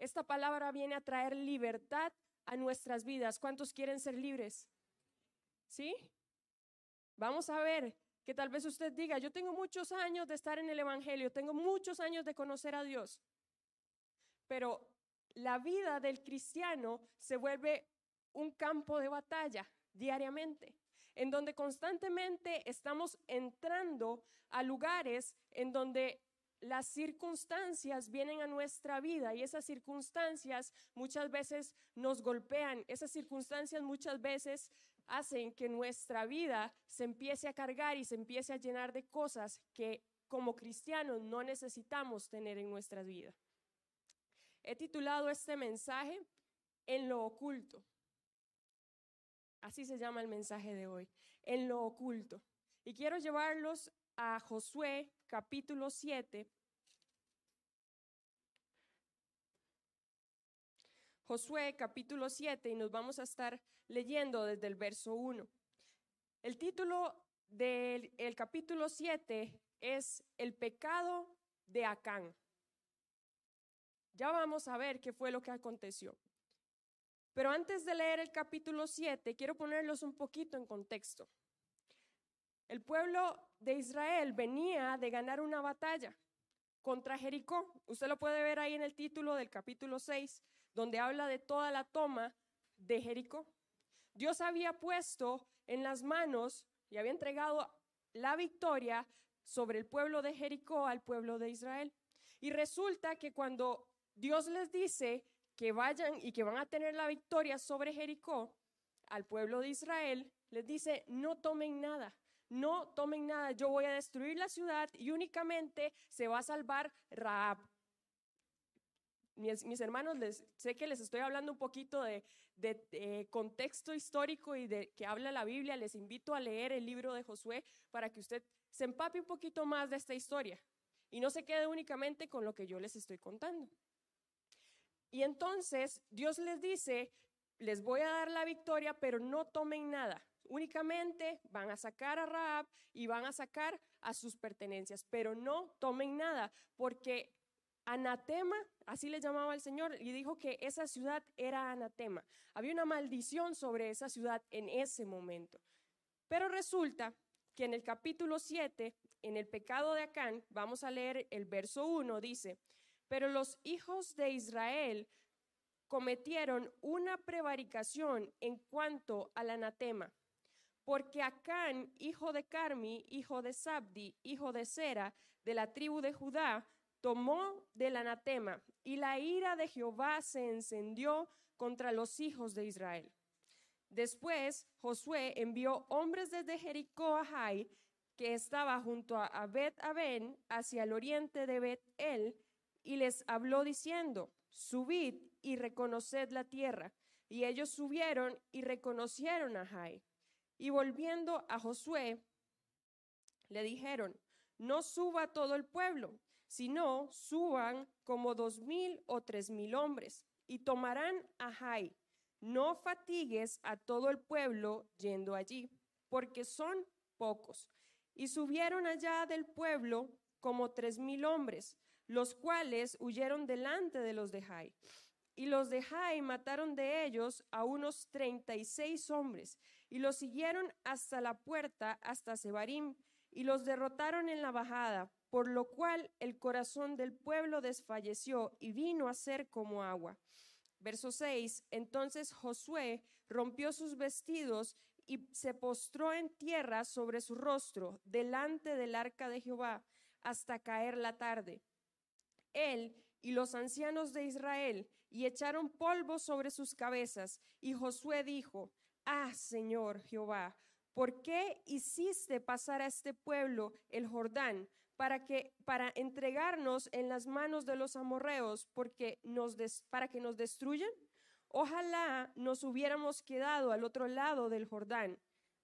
esta palabra viene a traer libertad a nuestras vidas. ¿Cuántos quieren ser libres? ¿Sí? Vamos a ver que tal vez usted diga, yo tengo muchos años de estar en el Evangelio, tengo muchos años de conocer a Dios, pero la vida del cristiano se vuelve un campo de batalla diariamente, en donde constantemente estamos entrando a lugares en donde las circunstancias vienen a nuestra vida y esas circunstancias muchas veces nos golpean, esas circunstancias muchas veces hacen que nuestra vida se empiece a cargar y se empiece a llenar de cosas que como cristianos no necesitamos tener en nuestra vida. He titulado este mensaje En lo oculto. Así se llama el mensaje de hoy, En lo oculto. Y quiero llevarlos a Josué capítulo 7. Josué capítulo 7 y nos vamos a estar leyendo desde el verso 1. El título del capítulo 7 es El pecado de Acán. Ya vamos a ver qué fue lo que aconteció. Pero antes de leer el capítulo 7, quiero ponerlos un poquito en contexto. El pueblo de Israel venía de ganar una batalla contra Jericó. Usted lo puede ver ahí en el título del capítulo 6, donde habla de toda la toma de Jericó. Dios había puesto en las manos y había entregado la victoria sobre el pueblo de Jericó al pueblo de Israel. Y resulta que cuando Dios les dice que vayan y que van a tener la victoria sobre Jericó, al pueblo de Israel, les dice, no tomen nada, no tomen nada, yo voy a destruir la ciudad y únicamente se va a salvar Raab. Mis, hermanos, les, sé que les estoy hablando un poquito de, de, contexto histórico y de que habla la Biblia. Les invito a leer el libro de Josué para que usted se empape un poquito más de esta historia y no se quede únicamente con lo que yo les estoy contando. Y entonces Dios les dice, les voy a dar la victoria, pero no tomen nada. Únicamente van a sacar a Raab y van a sacar a sus pertenencias, pero no tomen nada, porque anatema, así le llamaba el Señor, y dijo que esa ciudad era anatema. Había una maldición sobre esa ciudad en ese momento. Pero resulta que en el capítulo 7, en el pecado de Acán, vamos a leer el verso 1, dice, pero los hijos de Israel cometieron una prevaricación en cuanto al anatema porque Acán, hijo de Carmi, hijo de Sabdi, hijo de Sera, de la tribu de Judá, tomó del anatema, y la ira de Jehová se encendió contra los hijos de Israel. Después Josué envió hombres desde Jericó a Jai, que estaba junto a Bet Aben, hacia el oriente de Bet El, y les habló diciendo: Subid y reconoced la tierra. Y ellos subieron y reconocieron a Jai. Y volviendo a Josué, le dijeron, no suba todo el pueblo, sino suban como dos mil o tres mil hombres, y tomarán a Jai. No fatigues a todo el pueblo yendo allí, porque son pocos. Y subieron allá del pueblo como tres mil hombres, los cuales huyeron delante de los de Jai. Y los de Jai mataron de ellos a unos treinta y seis hombres, y los siguieron hasta la puerta, hasta Sebarim, y los derrotaron en la bajada, por lo cual el corazón del pueblo desfalleció y vino a ser como agua. Verso 6. Entonces Josué rompió sus vestidos y se postró en tierra sobre su rostro, delante del arca de Jehová, hasta caer la tarde. Él y los ancianos de Israel, y echaron polvo sobre sus cabezas. Y Josué dijo, Ah, Señor Jehová, ¿por qué hiciste pasar a este pueblo el Jordán para que para entregarnos en las manos de los amorreos porque nos para que nos destruyan? Ojalá nos hubiéramos quedado al otro lado del Jordán.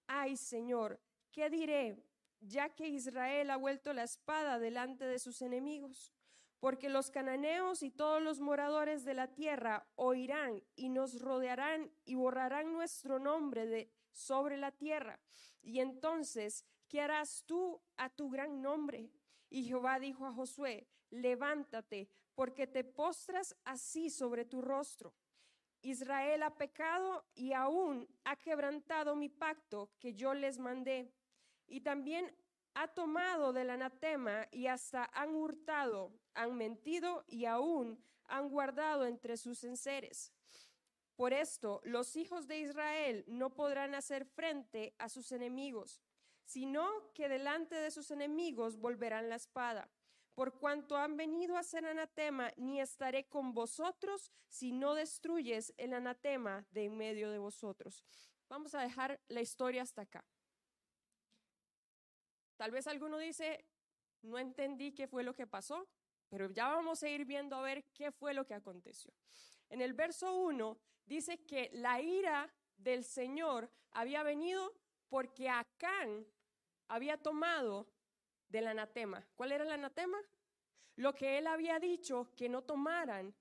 Ay, Señor, ¿qué diré? Ya que Israel ha vuelto la espada delante de sus enemigos porque los cananeos y todos los moradores de la tierra oirán y nos rodearán y borrarán nuestro nombre de sobre la tierra. Y entonces, ¿qué harás tú a tu gran nombre? Y Jehová dijo a Josué, levántate, porque te postras así sobre tu rostro. Israel ha pecado y aún ha quebrantado mi pacto que yo les mandé. Y también ha tomado del anatema y hasta han hurtado, han mentido y aún han guardado entre sus enseres. Por esto, los hijos de Israel no podrán hacer frente a sus enemigos, sino que delante de sus enemigos volverán la espada. Por cuanto han venido a ser anatema, ni estaré con vosotros si no destruyes el anatema de en medio de vosotros. Vamos a dejar la historia hasta acá. Tal vez alguno dice, no entendí qué fue lo que pasó, pero ya vamos a ir viendo a ver qué fue lo que aconteció. En el verso 1 dice que la ira del Señor había venido porque Acán había tomado del anatema. ¿Cuál era el anatema? Lo que él había dicho que no tomaran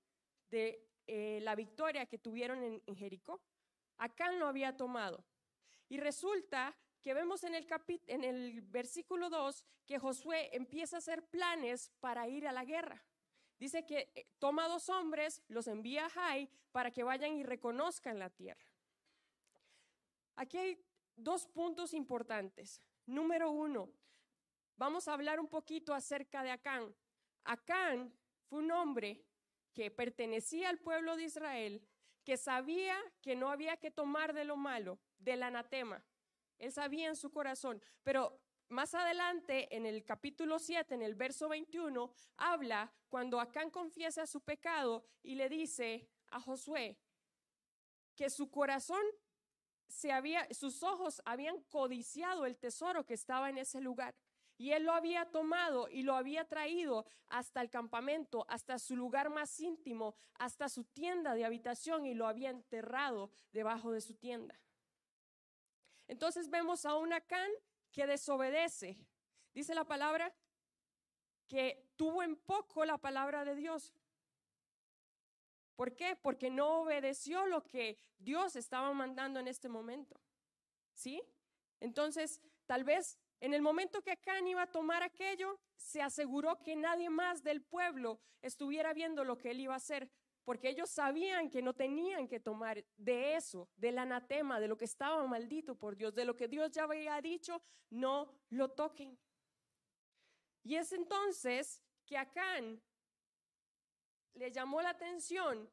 de eh, la victoria que tuvieron en, en Jericó. Acán lo había tomado. Y resulta que vemos en el, en el versículo 2 que Josué empieza a hacer planes para ir a la guerra. Dice que eh, toma dos hombres, los envía a Jai para que vayan y reconozcan la tierra. Aquí hay dos puntos importantes. Número uno, vamos a hablar un poquito acerca de Acán. Acán fue un hombre que pertenecía al pueblo de Israel, que sabía que no había que tomar de lo malo, del anatema. Él sabía en su corazón, pero más adelante, en el capítulo 7, en el verso 21, habla cuando Acán confiesa su pecado y le dice a Josué que su corazón se había, sus ojos habían codiciado el tesoro que estaba en ese lugar. Y él lo había tomado y lo había traído hasta el campamento, hasta su lugar más íntimo, hasta su tienda de habitación y lo había enterrado debajo de su tienda. Entonces vemos a un Acán que desobedece. Dice la palabra que tuvo en poco la palabra de Dios. ¿Por qué? Porque no obedeció lo que Dios estaba mandando en este momento. ¿Sí? Entonces, tal vez en el momento que Acán iba a tomar aquello, se aseguró que nadie más del pueblo estuviera viendo lo que él iba a hacer, porque ellos sabían que no tenían que tomar de eso, del anatema, de lo que estaba maldito por Dios, de lo que Dios ya había dicho, no lo toquen. Y es entonces que Acán le llamó la atención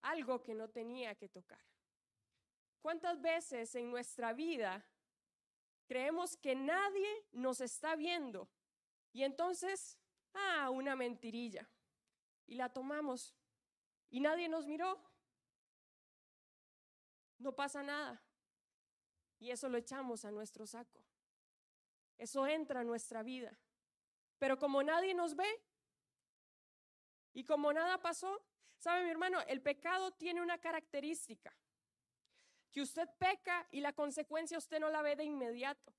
algo que no tenía que tocar. ¿Cuántas veces en nuestra vida creemos que nadie nos está viendo y entonces, ah, una mentirilla? Y la tomamos y nadie nos miró. No pasa nada. Y eso lo echamos a nuestro saco. Eso entra a nuestra vida. Pero como nadie nos ve y como nada pasó, sabe mi hermano, el pecado tiene una característica, que usted peca y la consecuencia usted no la ve de inmediato.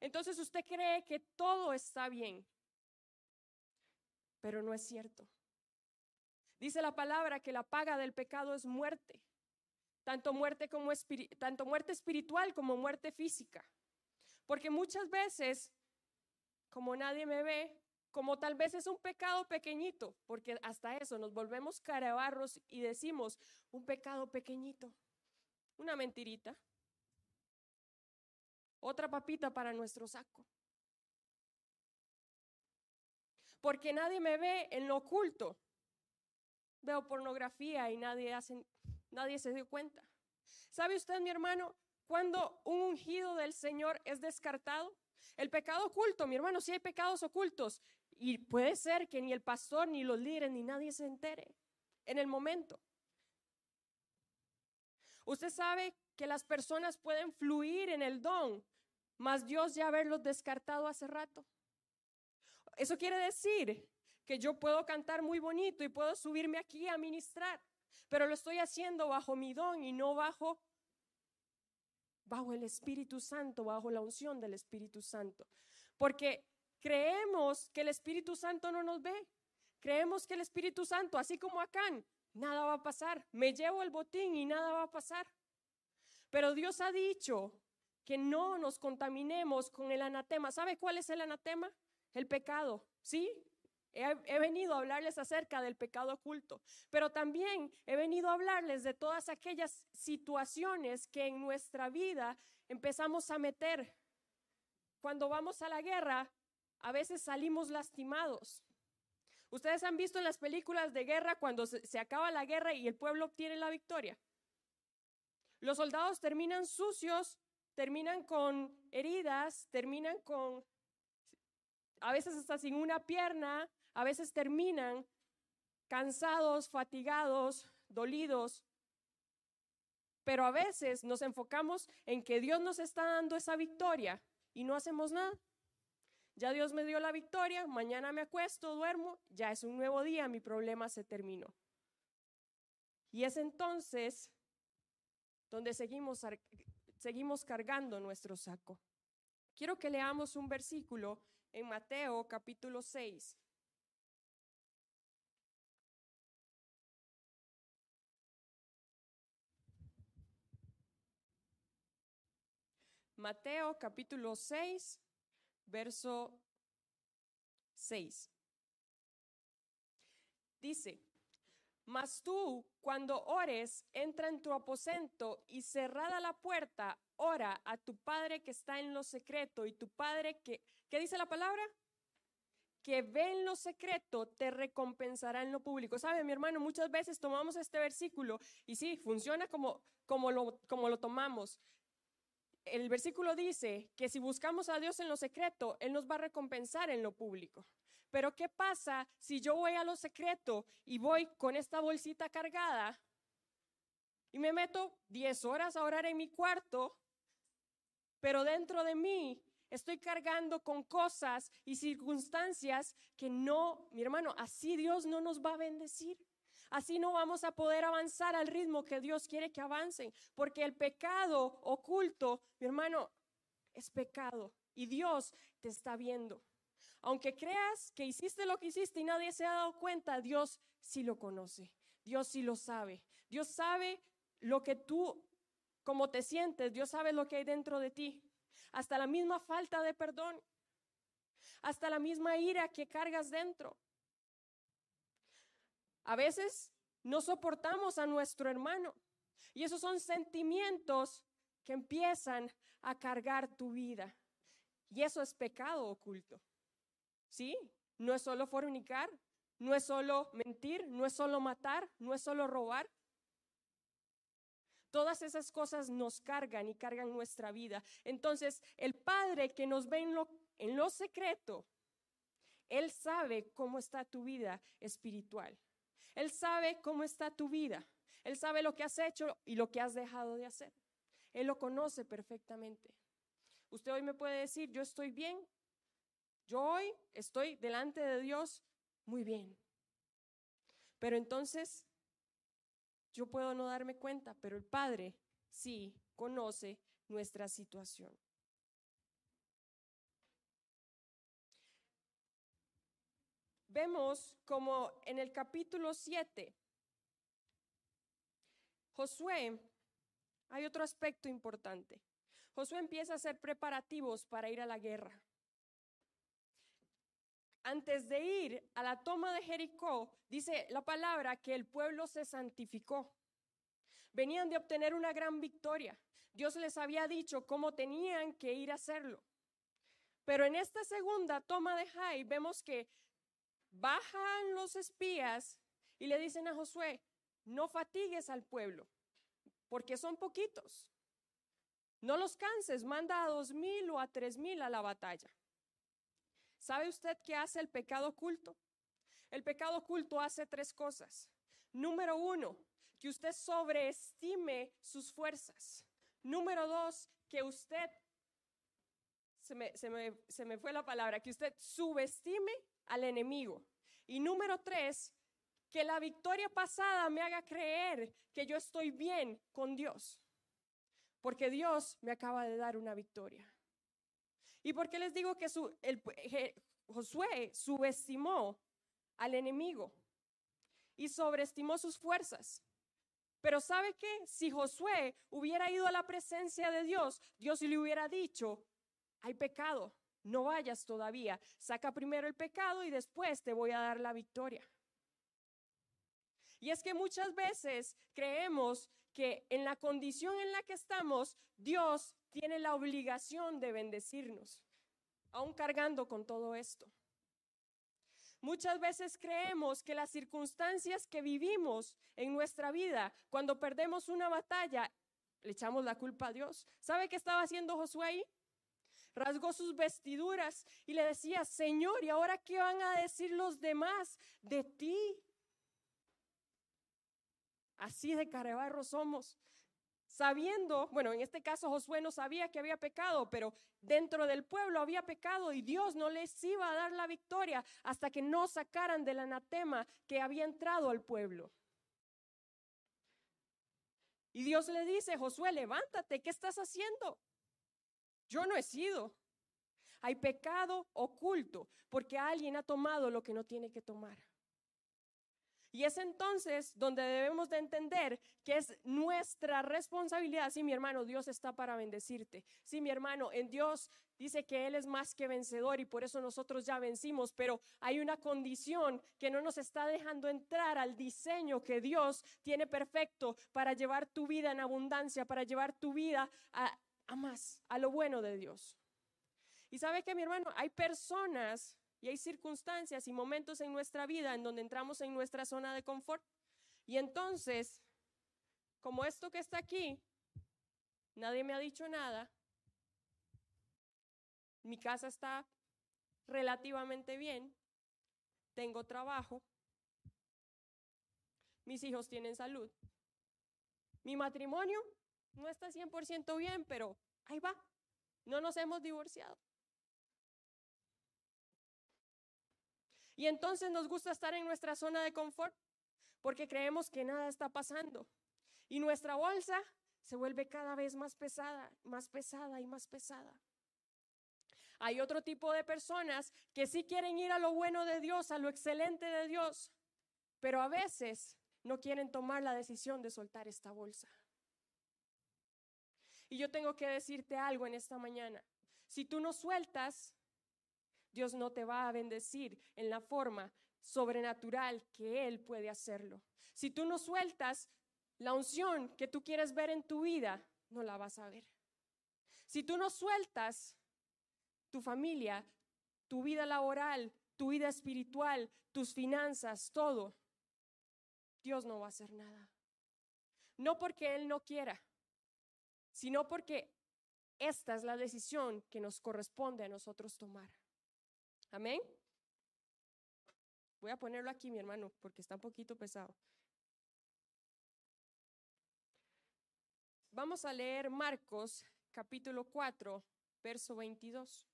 Entonces usted cree que todo está bien, pero no es cierto. Dice la palabra que la paga del pecado es muerte, tanto muerte, como tanto muerte espiritual como muerte física. Porque muchas veces, como nadie me ve, como tal vez es un pecado pequeñito, porque hasta eso nos volvemos carabarros y decimos un pecado pequeñito, una mentirita, otra papita para nuestro saco. Porque nadie me ve en lo oculto, veo pornografía y nadie, hace, nadie se dio cuenta. ¿Sabe usted, mi hermano, cuando un ungido del Señor es descartado? El pecado oculto, mi hermano, si hay pecados ocultos. Y puede ser que ni el pastor, ni los líderes, ni nadie se entere en el momento. Usted sabe que las personas pueden fluir en el don, mas Dios ya haberlos descartado hace rato. Eso quiere decir que yo puedo cantar muy bonito y puedo subirme aquí a ministrar, pero lo estoy haciendo bajo mi don y no bajo bajo el Espíritu Santo, bajo la unción del Espíritu Santo. Porque creemos que el Espíritu Santo no nos ve. Creemos que el Espíritu Santo, así como acá, nada va a pasar. Me llevo el botín y nada va a pasar. Pero Dios ha dicho que no nos contaminemos con el anatema. ¿Sabe cuál es el anatema? El pecado, ¿sí? He, he, venido a hablarles acerca del pecado oculto, pero también he venido a hablarles de todas aquellas situaciones que en nuestra vida empezamos a meter. Cuando vamos a la guerra, a veces salimos lastimados. Ustedes han visto en las películas de guerra cuando se, se acaba la guerra y el pueblo obtiene la victoria. Los soldados terminan sucios, terminan con heridas, terminan con, a veces hasta sin una pierna, a veces terminan cansados, fatigados, dolidos. Pero a veces nos enfocamos en que Dios nos está dando esa victoria y no hacemos nada. Ya Dios me dio la victoria, mañana me acuesto, duermo, ya es un nuevo día, mi problema se terminó. Y es entonces donde seguimos, seguimos cargando nuestro saco. Quiero que leamos un versículo en Mateo capítulo 6. Mateo capítulo 6, verso 6. Dice, mas tú cuando ores, entra en tu aposento y cerrada la puerta, ora a tu Padre que está en lo secreto y tu Padre que, ¿qué dice la palabra? que ve en lo secreto te recompensará en lo público. ¿Sabe, mi hermano? Muchas veces tomamos este versículo y sí, funciona como, como, lo, como lo tomamos el versículo dice que si buscamos a Dios en lo secreto, Él nos va a recompensar en lo público. Pero ¿qué pasa si yo voy a lo secreto y voy con esta bolsita cargada y me meto 10 horas a orar en mi cuarto, pero dentro de mí estoy cargando con cosas y circunstancias que no, mi hermano, así Dios no nos va a bendecir. Así no vamos a poder avanzar al ritmo que Dios quiere que avancen, porque el pecado oculto, mi hermano, es pecado y Dios te está viendo. Aunque creas que hiciste lo que hiciste y nadie se ha dado cuenta, Dios sí lo conoce, Dios sí lo sabe. Dios sabe lo que tú, como te sientes, Dios sabe lo que hay dentro de ti. Hasta la misma falta de perdón, hasta la misma ira que cargas dentro. A veces no soportamos a nuestro hermano y esos son sentimientos que empiezan a cargar tu vida. Y eso es pecado oculto. ¿Sí? No es solo fornicar, no es solo mentir, no es solo matar, no es solo robar. Todas esas cosas nos cargan y cargan nuestra vida. Entonces, el Padre que nos ve en lo, lo secreto, Él sabe cómo está tu vida espiritual. Él sabe cómo está tu vida. Él sabe lo que has hecho y lo que has dejado de hacer. Él lo conoce perfectamente. Usted hoy me puede decir, yo estoy bien. Yo hoy estoy delante de Dios muy bien. Pero entonces, yo puedo no darme cuenta, pero el Padre sí conoce nuestra situación. Vemos como en el capítulo 7, Josué, hay otro aspecto importante. Josué empieza a hacer preparativos para ir a la guerra. Antes de ir a la toma de Jericó, dice la palabra que el pueblo se santificó. Venían de obtener una gran victoria. Dios les había dicho cómo tenían que ir a hacerlo. Pero en esta segunda toma de Jai vemos que bajan los espías y le dicen a Josué, no fatigues al pueblo, porque son poquitos. No los canses, manda a dos mil o a tres mil a la batalla. ¿Sabe usted qué hace el pecado oculto? El pecado oculto hace tres cosas. Número uno, que usted sobreestime sus fuerzas. Número dos, que usted, se me, se me, se me fue la palabra, que usted subestime al enemigo. Y número tres, que la victoria pasada me haga creer que yo estoy bien con Dios. Porque Dios me acaba de dar una victoria. ¿Y por qué les digo que su, el, Josué subestimó al enemigo y sobreestimó sus fuerzas? Pero ¿sabe qué? Si Josué hubiera ido a la presencia de Dios, Dios le hubiera dicho, hay pecado, no vayas todavía. Saca primero el pecado y después te voy a dar la victoria. Y es que muchas veces creemos que en la condición en la que estamos, Dios tiene la obligación de bendecirnos, aún cargando con todo esto. Muchas veces creemos que las circunstancias que vivimos en nuestra vida, cuando perdemos una batalla, le echamos la culpa a Dios. ¿Sabe qué estaba haciendo Josué ahí? Rasgó sus vestiduras y le decía, Señor, ¿y ahora qué van a decir los demás de ti? Así de carebarro somos sabiendo, bueno, en este caso Josué no sabía que había pecado, pero dentro del pueblo había pecado y Dios no les iba a dar la victoria hasta que no sacaran del anatema que había entrado al pueblo. Y Dios le dice, Josué, levántate, ¿qué estás haciendo? Yo no he sido. Hay pecado oculto porque alguien ha tomado lo que no tiene que tomar. Y es entonces donde debemos de entender que es nuestra responsabilidad. Sí, mi hermano, Dios está para bendecirte. Sí, mi hermano, en Dios dice que Él es más que vencedor y por eso nosotros ya vencimos, pero hay una condición que no nos está dejando entrar al diseño que Dios tiene perfecto para llevar tu vida en abundancia, para llevar tu vida a, a más, a lo bueno de Dios. Y sabe que mi hermano, hay personas y hay circunstancias y momentos en nuestra vida en donde entramos en nuestra zona de confort. Y entonces, como esto que está aquí, nadie me ha dicho nada, mi casa está relativamente bien, tengo trabajo, mis hijos tienen salud, mi matrimonio no está 100% bien, pero ahí va, no nos hemos divorciado. Y entonces nos gusta estar en nuestra zona de confort porque creemos que nada está pasando. Y nuestra bolsa se vuelve cada vez más pesada, más pesada y más pesada. Hay otro tipo de personas que sí quieren ir a lo bueno de Dios, a lo excelente de Dios, pero a veces no quieren tomar la decisión de soltar esta bolsa. Y yo tengo que decirte algo en esta mañana. Si tú no sueltas, Dios no te va a bendecir en la forma sobrenatural que Él puede hacerlo. Si tú no sueltas la unción que tú quieres ver en tu vida, no la vas a ver. Si tú no sueltas tu familia, tu vida laboral, tu vida espiritual, tus finanzas, todo, Dios no va a hacer nada. No porque Él no quiera, sino porque esta es la decisión que nos corresponde a nosotros tomar. Amén. Voy a ponerlo aquí, mi hermano, porque está un poquito pesado. Vamos a leer Marcos capítulo 4, verso 22.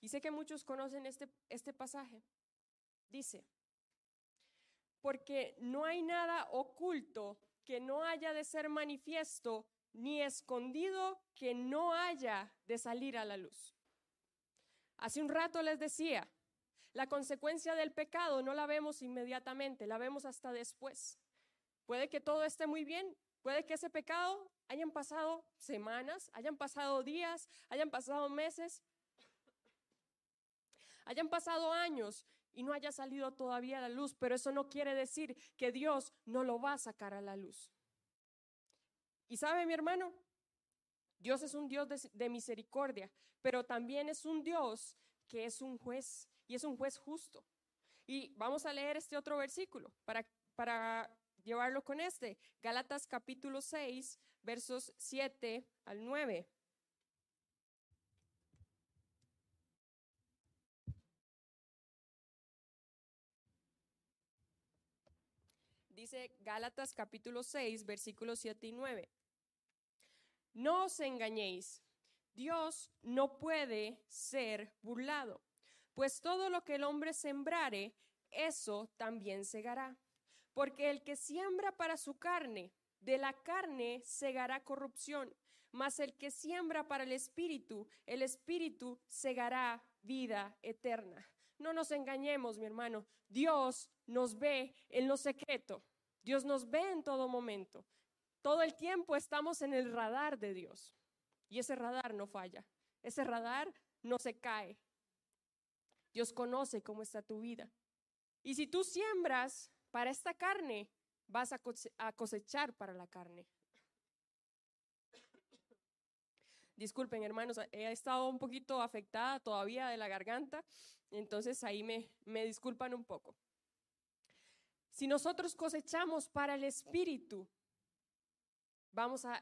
Y sé que muchos conocen este, este pasaje. Dice, porque no hay nada oculto que no haya de ser manifiesto, ni escondido que no haya de salir a la luz. Hace un rato les decía, la consecuencia del pecado no la vemos inmediatamente, la vemos hasta después. Puede que todo esté muy bien, puede que ese pecado hayan pasado semanas, hayan pasado días, hayan pasado meses, hayan pasado años y no haya salido todavía a la luz, pero eso no quiere decir que Dios no lo va a sacar a la luz. Y sabe mi hermano, Dios es un Dios de, misericordia, pero también es un Dios que es un juez y es un juez justo. Y vamos a leer este otro versículo para, para llevarlo con este. Gálatas capítulo 6, versos 7 al 9. Dice Gálatas capítulo 6, versículos 7 y 9. No os engañéis, Dios no puede ser burlado, pues todo lo que el hombre sembrare, eso también segará. Porque el que siembra para su carne, de la carne segará corrupción, mas el que siembra para el espíritu, el espíritu segará vida eterna. No nos engañemos, mi hermano. Dios nos ve en lo secreto. Dios nos ve en todo momento. Todo el tiempo estamos en el radar de Dios. Y ese radar no falla. Ese radar no se cae. Dios conoce cómo está tu vida. Y si tú siembras para esta carne, vas a cosechar para la carne. Disculpen, hermanos, he estado un poquito afectada todavía de la garganta, entonces ahí me, disculpan un poco. Si nosotros cosechamos para el Espíritu, vamos a,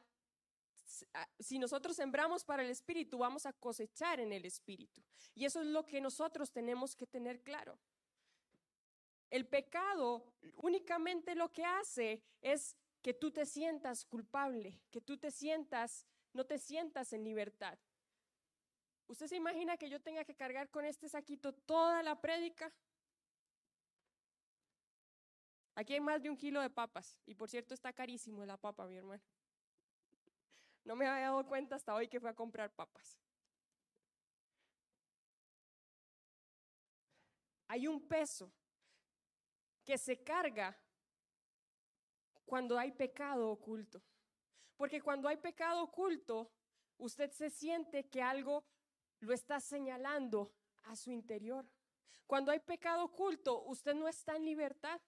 si nosotros sembramos para el Espíritu, vamos a cosechar en el Espíritu. Y eso es lo que nosotros tenemos que tener claro. El pecado únicamente lo que hace es que tú te sientas culpable, que tú te sientas no te sientas en libertad. ¿Usted se imagina que yo tenga que cargar con este saquito toda la prédica? Aquí hay más de un kilo de papas. Y por cierto, está carísimo la papa, mi hermano. No me había dado cuenta hasta hoy que fue a comprar papas. Hay un peso que se carga cuando hay pecado oculto. Porque cuando hay pecado oculto, usted se siente que algo lo está señalando a su interior. Cuando hay pecado oculto, usted no está en libertad.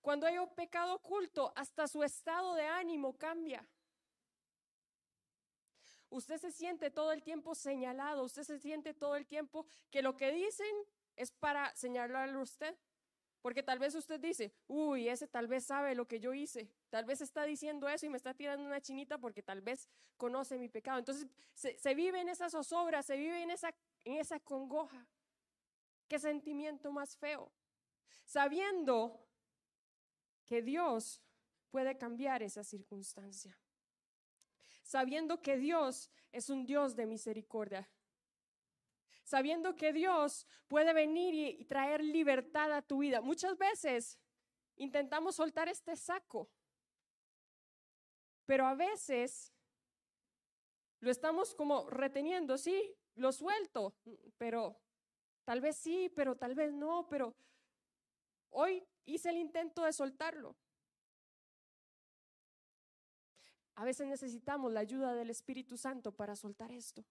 Cuando hay un pecado oculto, hasta su estado de ánimo cambia. Usted se siente todo el tiempo señalado, usted se siente todo el tiempo que lo que dicen es para señalarlo a usted. Porque tal vez usted dice, uy, ese tal vez sabe lo que yo hice, tal vez está diciendo eso y me está tirando una chinita porque tal vez conoce mi pecado. Entonces se, vive en esa zozobra, se vive en esa, en esa congoja. Qué sentimiento más feo. Sabiendo que Dios puede cambiar esa circunstancia. Sabiendo que Dios es un Dios de misericordia sabiendo que Dios puede venir y, traer libertad a tu vida. Muchas veces intentamos soltar este saco, pero a veces lo estamos como reteniendo, sí, lo suelto, pero tal vez sí, pero tal vez no, pero hoy hice el intento de soltarlo. A veces necesitamos la ayuda del Espíritu Santo para soltar esto.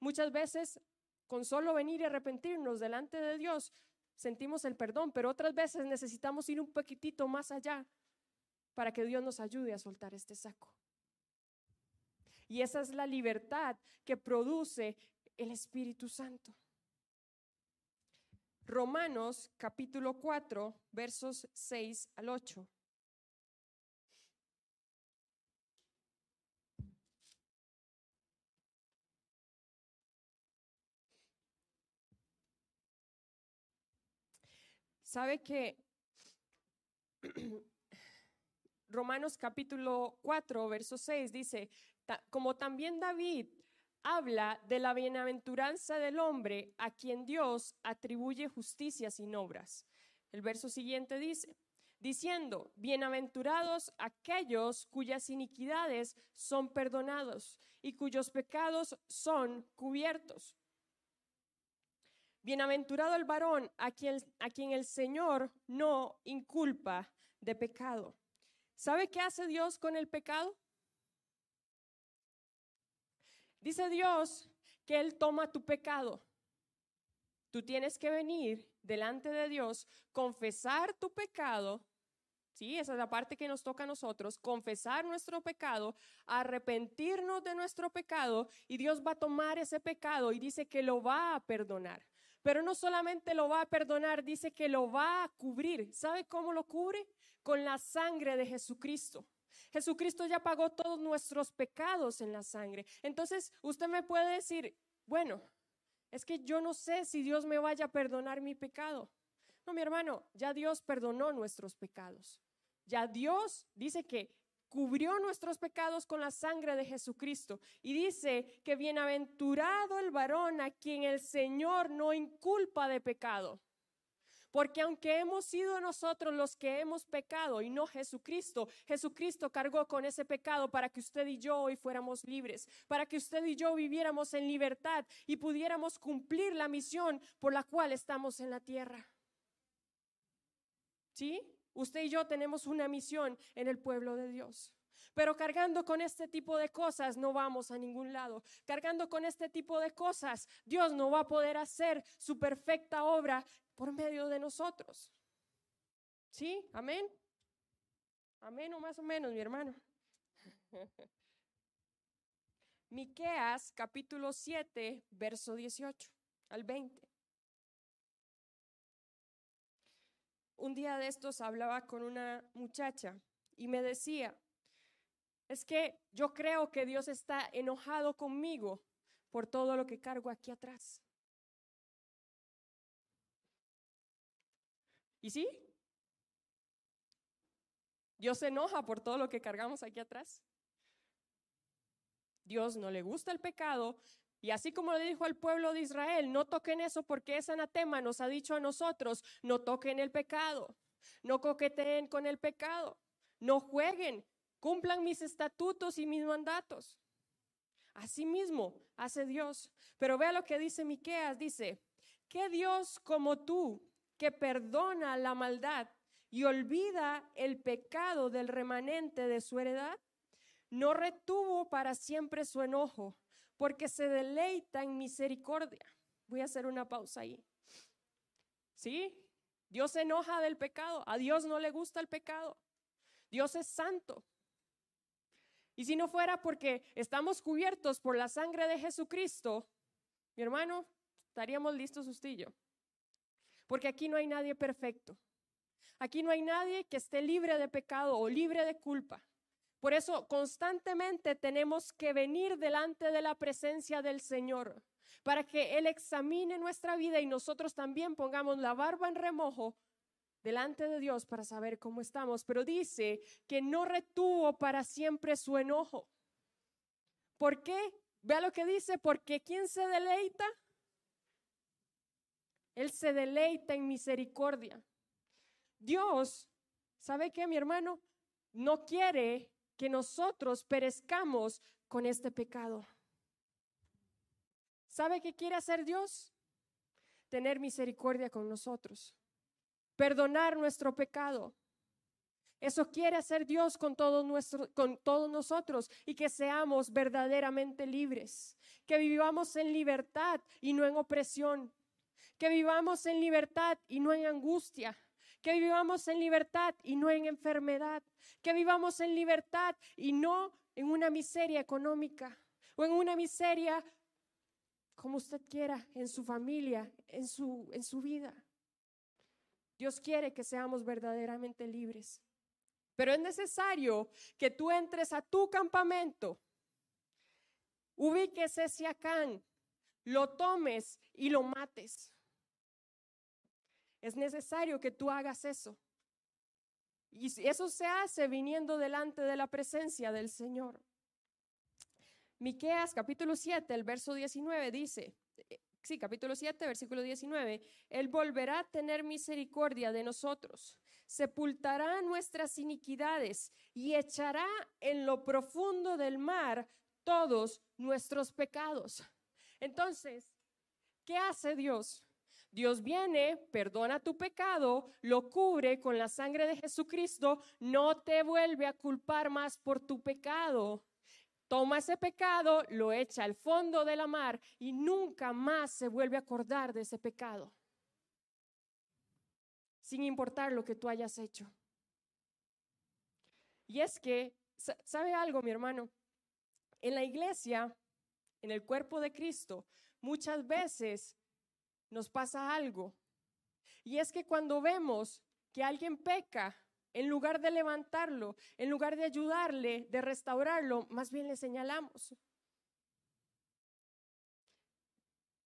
Muchas veces con solo venir y arrepentirnos delante de Dios, sentimos el perdón, pero otras veces necesitamos ir un poquitito más allá para que Dios nos ayude a soltar este saco. Y esa es la libertad que produce el Espíritu Santo. Romanos capítulo 4, versos 6 al 8. ¿Sabe que Romanos capítulo 4, verso 6 dice, como también David habla de la bienaventuranza del hombre a quien Dios atribuye justicia sin obras. El verso siguiente dice, diciendo, bienaventurados aquellos cuyas iniquidades son perdonados y cuyos pecados son cubiertos. Bienaventurado el varón a quien, a quien el Señor no inculpa de pecado. ¿Sabe qué hace Dios con el pecado? Dice Dios que Él toma tu pecado. Tú tienes que venir delante de Dios, confesar tu pecado. Sí, esa es la parte que nos toca a nosotros, confesar nuestro pecado, arrepentirnos de nuestro pecado y Dios va a tomar ese pecado y dice que lo va a perdonar. Pero no solamente lo va a perdonar, dice que lo va a cubrir. ¿Sabe cómo lo cubre? Con la sangre de Jesucristo. Jesucristo ya pagó todos nuestros pecados en la sangre. Entonces, usted me puede decir, bueno, es que yo no sé si Dios me vaya a perdonar mi pecado. No, mi hermano, ya Dios perdonó nuestros pecados. Ya Dios dice que cubrió nuestros pecados con la sangre de Jesucristo. Y dice que bienaventurado el varón a quien el Señor no inculpa de pecado. Porque aunque hemos sido nosotros los que hemos pecado y no Jesucristo, Jesucristo cargó con ese pecado para que usted y yo hoy fuéramos libres, para que usted y yo viviéramos en libertad y pudiéramos cumplir la misión por la cual estamos en la tierra. ¿Sí? Usted y yo tenemos una misión en el pueblo de Dios. Pero cargando con este tipo de cosas no vamos a ningún lado. Cargando con este tipo de cosas, Dios no va a poder hacer su perfecta obra por medio de nosotros. ¿Sí? Amén. Amén o más o menos, mi hermano. Miqueas capítulo 7, verso 18 al 20. Un día de estos hablaba con una muchacha y me decía, es que yo creo que Dios está enojado conmigo por todo lo que cargo aquí atrás. ¿Y sí? Dios se enoja por todo lo que cargamos aquí atrás. Dios no le gusta el pecado. Y así como le dijo al pueblo de Israel, no toquen eso porque ese anatema nos ha dicho a nosotros, no toquen el pecado, no coqueteen con el pecado, no jueguen, cumplan mis estatutos y mis mandatos. Asimismo hace Dios. Pero vea lo que dice Miqueas, dice, ¿qué Dios como tú que perdona la maldad y olvida el pecado del remanente de su heredad? No retuvo para siempre su enojo, porque se deleita en misericordia. Voy a hacer una pausa ahí. ¿Sí? Dios se enoja del pecado. A Dios no le gusta el pecado. Dios es santo. Y si no fuera porque estamos cubiertos por la sangre de Jesucristo, mi hermano, estaríamos listos usted Porque aquí no hay nadie perfecto. Aquí no hay nadie que esté libre de pecado o libre de culpa. Por eso constantemente tenemos que venir delante de la presencia del Señor para que Él examine nuestra vida y nosotros también pongamos la barba en remojo delante de Dios para saber cómo estamos, pero dice que no retuvo para siempre su enojo. ¿Por qué? Vea lo que dice, porque ¿quién se deleita? Él se deleita en misericordia. Dios, ¿sabe qué, mi hermano? No quiere que nosotros perezcamos con este pecado. ¿Sabe qué quiere hacer Dios? Tener misericordia con nosotros perdonar nuestro pecado. Eso quiere hacer Dios con todos, con todos nosotros y que seamos verdaderamente libres, que vivamos en libertad y no en opresión, que vivamos en libertad y no en angustia, que vivamos en libertad y no en enfermedad, que vivamos en libertad y no en una miseria económica o en una miseria como usted quiera, en su familia, en su, en su vida. Dios quiere que seamos verdaderamente libres. Pero es necesario que tú entres a tu campamento, ubiques ese acán, lo tomes y lo mates. Es necesario que tú hagas eso. Y eso se hace viniendo delante de la presencia del Señor. Miqueas capítulo 7, el verso 19 dice, sí, capítulo 7, versículo 19, Él volverá a tener misericordia de nosotros, sepultará nuestras iniquidades y echará en lo profundo del mar todos nuestros pecados. Entonces, ¿qué hace Dios? Dios viene, perdona tu pecado, lo cubre con la sangre de Jesucristo, no te vuelve a culpar más por tu pecado toma ese pecado, lo echa al fondo de la mar y nunca más se vuelve a acordar de ese pecado, sin importar lo que tú hayas hecho. Y es que, ¿sabe algo, mi hermano? En la iglesia, en el cuerpo de Cristo, muchas veces nos pasa algo. Y es que cuando vemos que alguien peca, en lugar de levantarlo, en lugar de ayudarle, de restaurarlo, más bien le señalamos.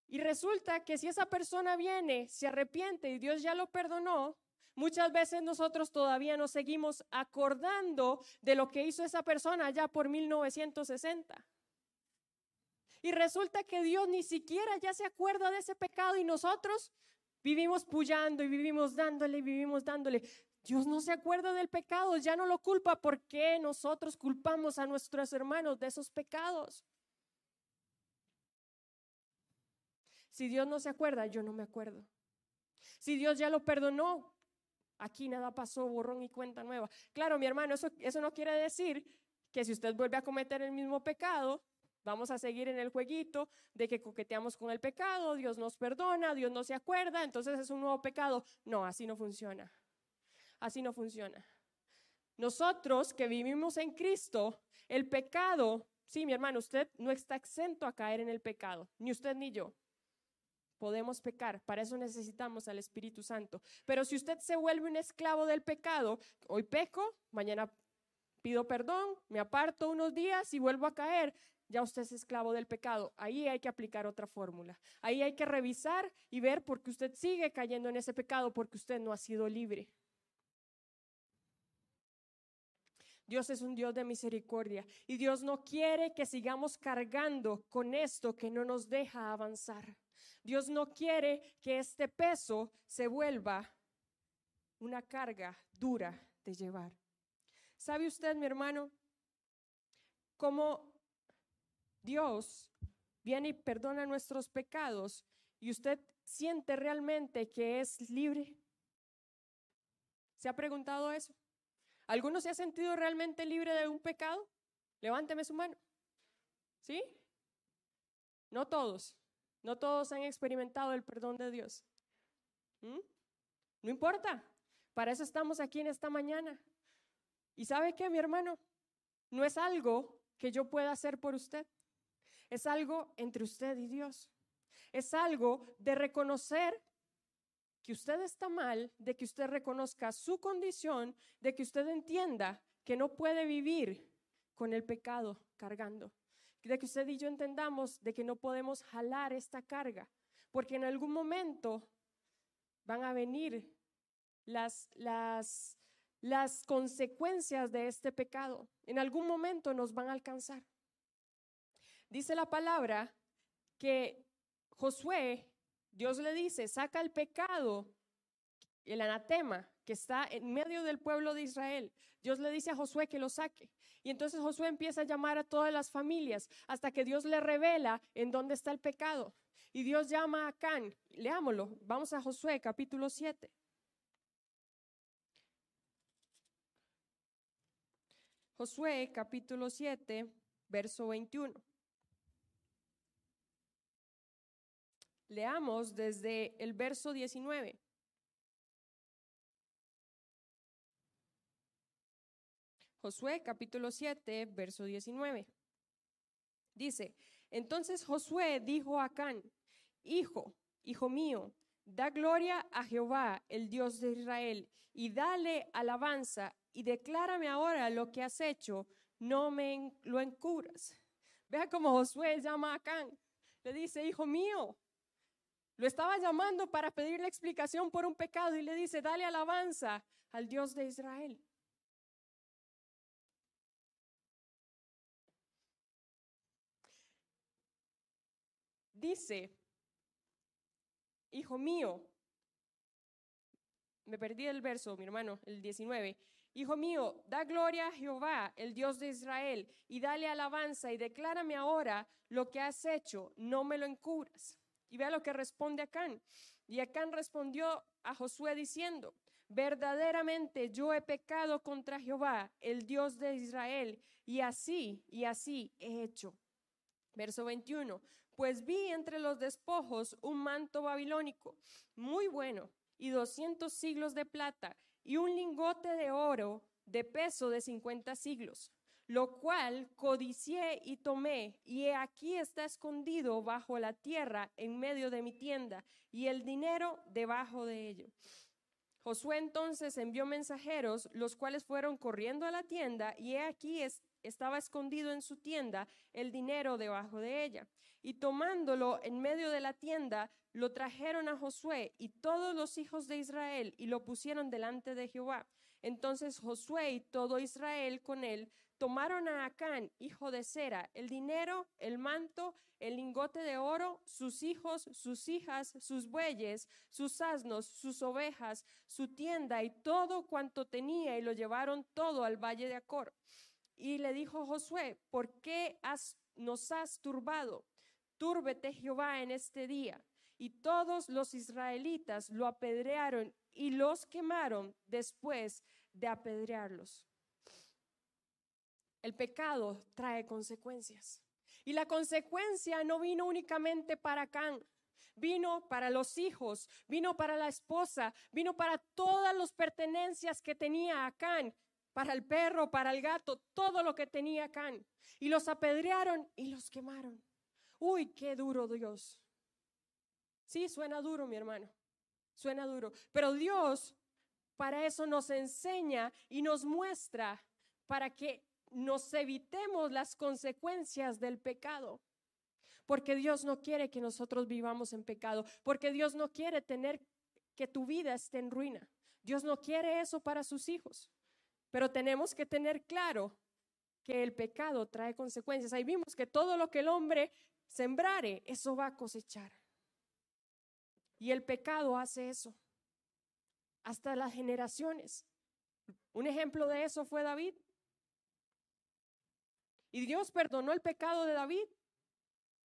Y resulta que si esa persona viene, se arrepiente y Dios ya lo perdonó, muchas veces nosotros todavía nos seguimos acordando de lo que hizo esa persona ya por 1960. Y resulta que Dios ni siquiera ya se acuerda de ese pecado y nosotros Vivimos puyando y vivimos dándole y vivimos dándole. Dios no se acuerda del pecado, ya no lo culpa. ¿Por qué nosotros culpamos a nuestros hermanos de esos pecados? Si Dios no se acuerda, yo no me acuerdo. Si Dios ya lo perdonó, aquí nada pasó, borrón y cuenta nueva. Claro, mi hermano, eso, eso no quiere decir que si usted vuelve a cometer el mismo pecado, vamos a seguir en el jueguito de que coqueteamos con el pecado, Dios nos perdona, Dios no se acuerda, entonces es un nuevo pecado. No, así no funciona. Así no funciona. Nosotros que vivimos en Cristo, el pecado, sí, mi hermano, usted no está exento a caer en el pecado, ni usted ni yo. Podemos pecar, para eso necesitamos al Espíritu Santo. Pero si usted se vuelve un esclavo del pecado, hoy peco, mañana pido perdón, me aparto unos días y vuelvo a caer, ya usted es esclavo del pecado. Ahí hay que aplicar otra fórmula. Ahí hay que revisar y ver por qué usted sigue cayendo en ese pecado, porque usted no ha sido libre. Dios es un Dios de misericordia y Dios no quiere que sigamos cargando con esto que no nos deja avanzar. Dios no quiere que este peso se vuelva una carga dura de llevar. ¿Sabe usted, mi hermano, cómo Dios viene y perdona nuestros pecados y usted siente realmente que es libre? ¿Se ha preguntado eso? ¿Alguno se ha sentido realmente libre de un pecado? Levánteme su mano. ¿Sí? No todos. No todos han experimentado el perdón de Dios. ¿Mm? No importa. Para eso estamos aquí en esta mañana. ¿Y sabe qué, mi hermano? No es algo que yo pueda hacer por usted. Es algo entre usted y Dios. Es algo de reconocer que usted está mal, de que usted reconozca su condición, de que usted entienda que no puede vivir con el pecado cargando, de que usted y yo entendamos de que no podemos jalar esta carga, porque en algún momento van a venir las, las, las consecuencias de este pecado. En algún momento nos van a alcanzar. Dice la palabra que Josué, Dios le dice, saca el pecado, el anatema que está en medio del pueblo de Israel. Dios le dice a Josué que lo saque. Y entonces Josué empieza a llamar a todas las familias hasta que Dios le revela en dónde está el pecado. Y Dios llama a Can. Leámoslo. Vamos a Josué capítulo 7. Josué capítulo 7, verso 21. Leamos desde el verso 19. Josué capítulo 7, verso 19. Dice, entonces Josué dijo a Can, Hijo, hijo mío, da gloria a Jehová, el Dios de Israel, y dale alabanza, y declárame ahora lo que has hecho, no me lo encubras. Vea cómo Josué llama a Can. Le dice, hijo mío, lo estaba llamando para pedirle explicación por un pecado y le dice, dale alabanza al Dios de Israel. Dice, hijo mío, me perdí el verso, mi hermano, el 19. Hijo mío, da gloria a Jehová, el Dios de Israel, y dale alabanza y declárame ahora lo que has hecho, no me lo encubras. Y vea lo que responde Acán. Y Acán respondió a Josué diciendo, verdaderamente yo he pecado contra Jehová, el Dios de Israel, y así, y así he hecho. Verso 21, pues vi entre los despojos un manto babilónico, muy bueno, y doscientos siglos de plata, y un lingote de oro de peso de cincuenta siglos lo cual codicié y tomé, y aquí está escondido bajo la tierra en medio de mi tienda, y el dinero debajo de ello. Josué entonces envió mensajeros, los cuales fueron corriendo a la tienda, y he aquí estaba escondido en su tienda el dinero debajo de ella. Y tomándolo en medio de la tienda, lo trajeron a Josué y todos los hijos de Israel, y lo pusieron delante de Jehová. Entonces Josué y todo Israel con él tomaron a Acán, hijo de Sera, el dinero, el manto, el lingote de oro, sus hijos, sus hijas, sus bueyes, sus asnos, sus ovejas, su tienda y todo cuanto tenía y lo llevaron todo al valle de Acor. Y le dijo Josué, ¿por qué nos has turbado? Túrbete Jehová en este día. Y todos los israelitas lo apedrearon y los quemaron después de apedrearlos. El pecado trae consecuencias. Y la consecuencia no vino únicamente para Can, vino para los hijos, vino para la esposa, vino para todas las pertenencias que tenía Acán, para el perro, para el gato, todo lo que tenía Acán. Y los apedrearon y los quemaron. Uy, qué duro Dios. Sí, suena duro, mi hermano. Suena duro. Pero Dios para eso nos enseña y nos muestra para que nos evitemos las consecuencias del pecado. Porque Dios no quiere que nosotros vivamos en pecado. Porque Dios no quiere tener que tu vida esté en ruina. Dios no quiere eso para sus hijos. Pero tenemos que tener claro que el pecado trae consecuencias. Ahí vimos que todo lo que el hombre sembrare, eso va a cosechar. Y el pecado hace eso. Hasta las generaciones. Un ejemplo de eso fue David. Y Dios perdonó el pecado de David.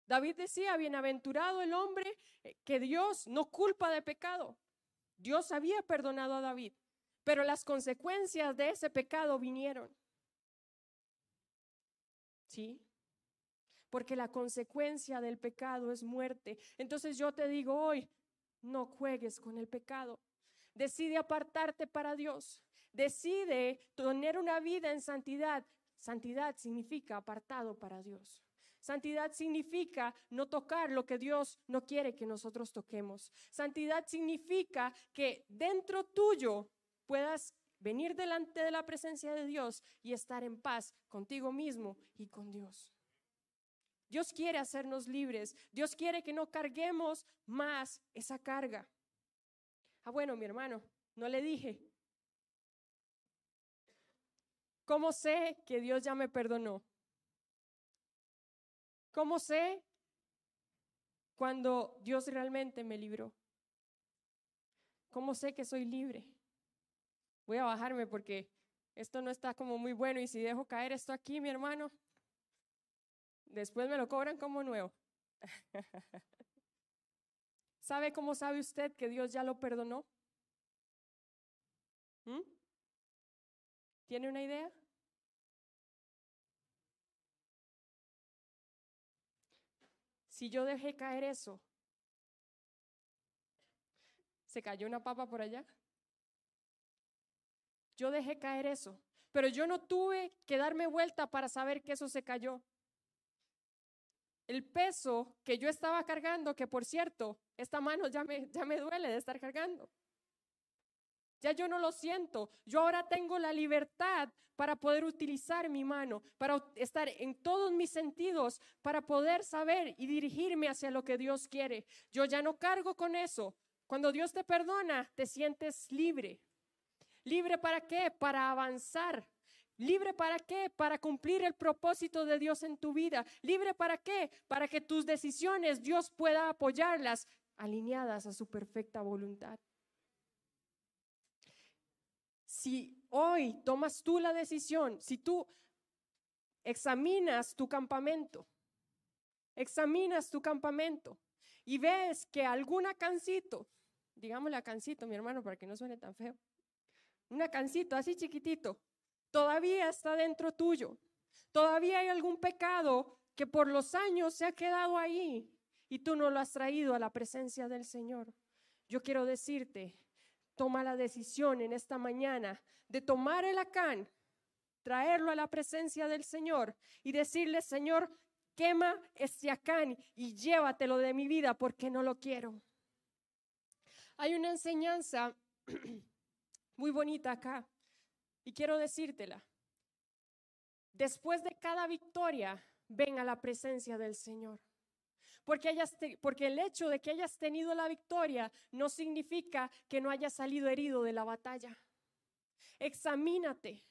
David decía, bienaventurado el hombre eh, que Dios no culpa de pecado. Dios había perdonado a David, pero las consecuencias de ese pecado vinieron. ¿Sí? Porque la consecuencia del pecado es muerte. Entonces yo te digo hoy, no juegues con el pecado. Decide apartarte para Dios. Decide tener una vida en santidad. Santidad significa apartado para Dios. Santidad significa no tocar lo que Dios no quiere que nosotros toquemos. Santidad significa que dentro tuyo puedas venir delante de la presencia de Dios y estar en paz contigo mismo y con Dios. Dios quiere hacernos libres. Dios quiere que no carguemos más esa carga. Ah, bueno, mi hermano, no le dije, ¿Cómo sé que Dios ya me perdonó? ¿Cómo sé cuando Dios realmente me libró? ¿Cómo sé que soy libre? Voy a bajarme porque esto no está como muy bueno y si dejo caer esto aquí, mi hermano, después me lo cobran como nuevo. ¿Sabe cómo sabe usted que Dios ya lo perdonó? ¿Mm? ¿Tiene una idea? Si yo dejé caer eso, ¿se cayó una papa por allá? Yo dejé caer eso, pero yo no tuve que darme vuelta para saber que eso se cayó. El peso que yo estaba cargando, que por cierto, esta mano ya me, ya me duele de estar cargando. Ya yo no lo siento. Yo ahora tengo la libertad para poder utilizar mi mano, para estar en todos mis sentidos, para poder saber y dirigirme hacia lo que Dios quiere. Yo ya no cargo con eso. Cuando Dios te perdona, te sientes libre. ¿Libre para qué? Para avanzar. ¿Libre para qué? Para cumplir el propósito de Dios en tu vida. ¿Libre para qué? Para que tus decisiones Dios pueda apoyarlas alineadas a su perfecta voluntad. Si hoy tomas tú la decisión, si tú examinas tu campamento, examinas tu campamento y ves que alguna cancito, digámosle a cancito, mi hermano, para que no suene tan feo, una cancito así chiquitito, todavía está dentro tuyo, todavía hay algún pecado que por los años se ha quedado ahí y tú no lo has traído a la presencia del Señor. Yo quiero decirte toma la decisión en esta mañana de tomar el acán, traerlo a la presencia del Señor y decirle, Señor, quema este acán y llévatelo de mi vida porque no lo quiero. Hay una enseñanza muy bonita acá y quiero decírtela. Después de cada victoria, ven a la presencia del Señor. Porque, hayas porque el hecho de que hayas tenido la victoria no significa que no hayas salido herido de la batalla. Examínate.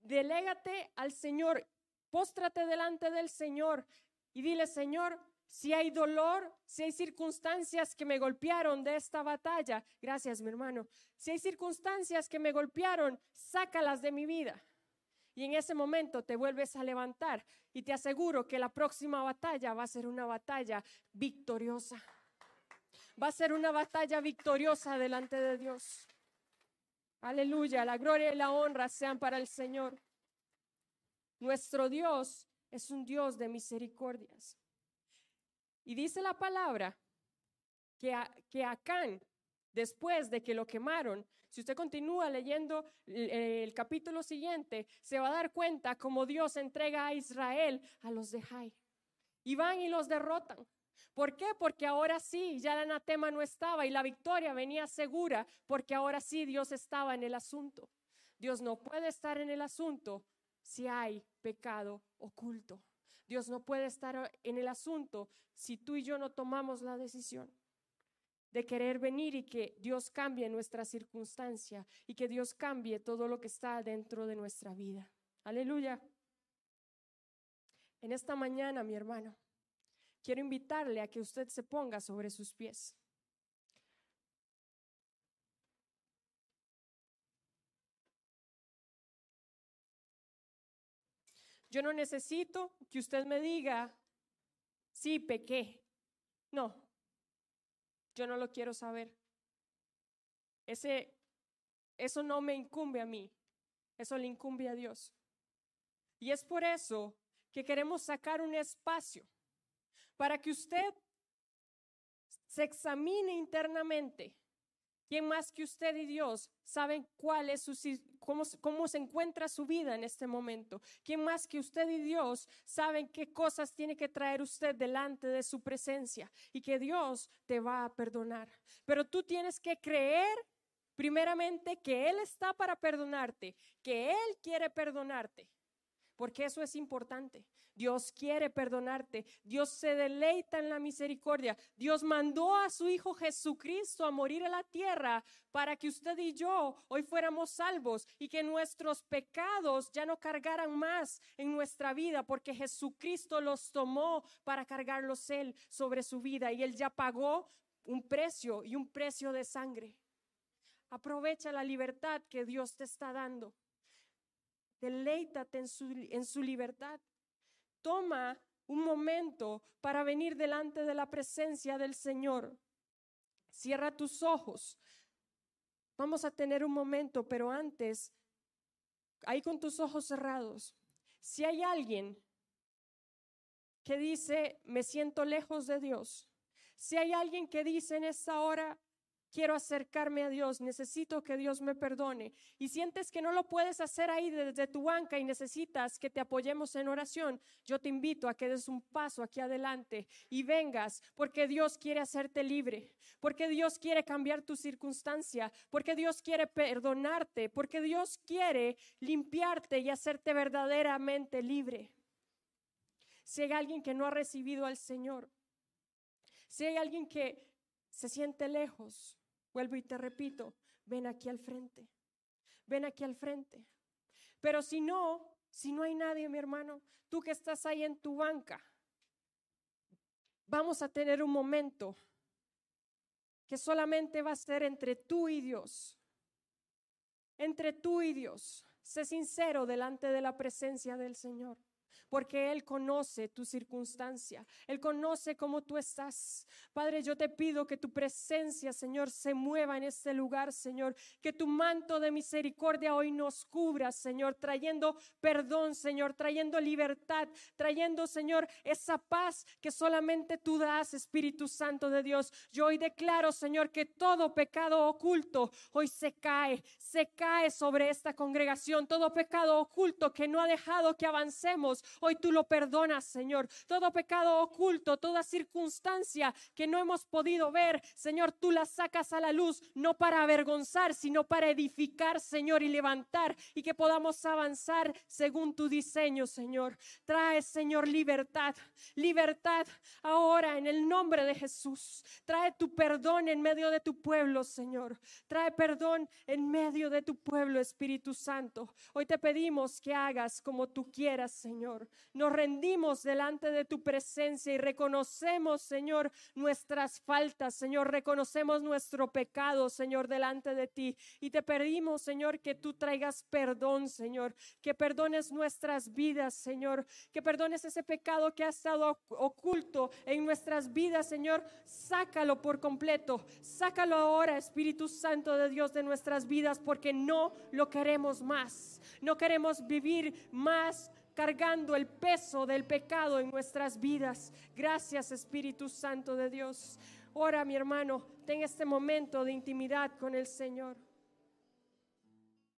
Delégate al Señor. Póstrate delante del Señor y dile, Señor, si hay dolor, si hay circunstancias que me golpearon de esta batalla, gracias mi hermano, si hay circunstancias que me golpearon, sácalas de mi vida. Y en ese momento te vuelves a levantar y te aseguro que la próxima batalla va a ser una batalla victoriosa. Va a ser una batalla victoriosa delante de Dios. Aleluya, la gloria y la honra sean para el Señor. Nuestro Dios es un Dios de misericordias. Y dice la palabra que, que Acán, después de que lo quemaron, si usted continúa leyendo el, capítulo siguiente, se va a dar cuenta cómo Dios entrega a Israel a los de Jai. Y van y los derrotan. ¿Por qué? Porque ahora sí, ya el anatema no estaba y la victoria venía segura, porque ahora sí Dios estaba en el asunto. Dios no puede estar en el asunto si hay pecado oculto. Dios no puede estar en el asunto si tú y yo no tomamos la decisión de querer venir y que Dios cambie nuestra circunstancia y que Dios cambie todo lo que está dentro de nuestra vida. Aleluya. En esta mañana, mi hermano, quiero invitarle a que usted se ponga sobre sus pies. Yo no necesito que usted me diga, sí, pequé. No, yo no lo quiero saber. Ese, eso no me incumbe a mí, eso le incumbe a Dios. Y es por eso que queremos sacar un espacio para que usted se examine internamente ¿Quién más que usted y Dios saben cuál es su, cómo, cómo se encuentra su vida en este momento? ¿Quién más que usted y Dios saben qué cosas tiene que traer usted delante de su presencia y que Dios te va a perdonar? Pero tú tienes que creer primeramente que Él está para perdonarte, que Él quiere perdonarte, porque eso es importante. Dios quiere perdonarte. Dios se deleita en la misericordia. Dios mandó a su Hijo Jesucristo a morir en la tierra para que usted y yo hoy fuéramos salvos y que nuestros pecados ya no cargaran más en nuestra vida porque Jesucristo los tomó para cargarlos Él sobre su vida y Él ya pagó un precio y un precio de sangre. Aprovecha la libertad que Dios te está dando. Deleítate en su, en su libertad toma un momento para venir delante de la presencia del Señor. Cierra tus ojos. Vamos a tener un momento, pero antes, ahí con tus ojos cerrados, si hay alguien que dice, me siento lejos de Dios, si hay alguien que dice en esta hora, quiero acercarme a Dios, necesito que Dios me perdone. Y sientes que no lo puedes hacer ahí desde tu banca y necesitas que te apoyemos en oración, yo te invito a que des un paso aquí adelante y vengas, porque Dios quiere hacerte libre, porque Dios quiere cambiar tu circunstancia, porque Dios quiere perdonarte, porque Dios quiere limpiarte y hacerte verdaderamente libre. Si hay alguien que no ha recibido al Señor, si hay alguien que se siente lejos, Vuelvo y te repito, ven aquí al frente, ven aquí al frente. Pero si no, si no hay nadie, mi hermano, tú que estás ahí en tu banca, vamos a tener un momento que solamente va a ser entre tú y Dios. Entre tú y Dios. Sé sincero delante de la presencia del Señor porque Él conoce tu circunstancia, Él conoce cómo tú estás. Padre, yo te pido que tu presencia, Señor, se mueva en este lugar, Señor, que tu manto de misericordia hoy nos cubra, Señor, trayendo perdón, Señor, trayendo libertad, trayendo, Señor, esa paz que solamente tú das, Espíritu Santo de Dios. Yo hoy declaro, Señor, que todo pecado oculto hoy se cae, se cae sobre esta congregación, todo pecado oculto que no ha dejado que avancemos hoy tú lo perdonas, Señor. Todo pecado oculto, toda circunstancia que no hemos podido ver, Señor, tú la sacas a la luz, no para avergonzar, sino para edificar, Señor, y levantar y que podamos avanzar según tu diseño, Señor. Trae, Señor, libertad, libertad ahora en el nombre de Jesús. Trae tu perdón en medio de tu pueblo, Señor. Trae perdón en medio de tu pueblo, Espíritu Santo. Hoy te pedimos que hagas como tú quieras, Nos rendimos delante de tu presencia y reconocemos, Señor, nuestras faltas, Señor. Reconocemos nuestro pecado, Señor, delante de ti. Y te pedimos, Señor, que tú traigas perdón, Señor. Que perdones nuestras vidas, Señor. Que perdones ese pecado que ha estado oculto en nuestras vidas, Señor. Sácalo por completo. Sácalo ahora, Espíritu Santo de Dios, de nuestras vidas, porque no lo queremos más. No queremos vivir más cargando el peso del pecado en nuestras vidas. Gracias Espíritu Santo de Dios. Ora mi hermano, ten este momento de intimidad con el Señor.